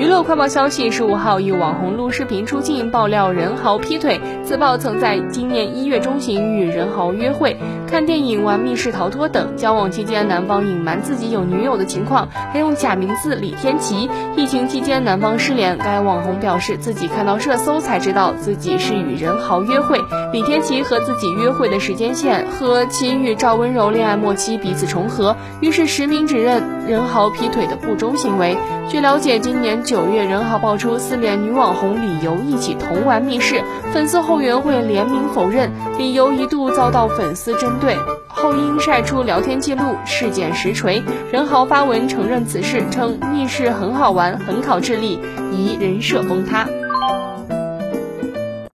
娱乐快报消息：十五号，一网红录视频出镜，爆料任豪劈腿。自曝曾在今年一月中旬与任豪约会、看电影、玩密室逃脱等。交往期间，男方隐瞒自己有女友的情况，还用假名字李天琪。疫情期间，男方失联，该网红表示自己看到热搜才知道自己是与任豪约会。李天琪和自己约会的时间线和其与赵温柔恋爱末期彼此重合，于是实名指认任豪劈腿的不忠行为。据了解，今年九月，任豪爆出四连女网红李由一起同玩密室，粉丝后援会联名否认，李由一度遭到粉丝针对，后因晒出聊天记录，事件实锤。任豪发文承认此事，称密室很好玩，很考智力，疑人设崩塌。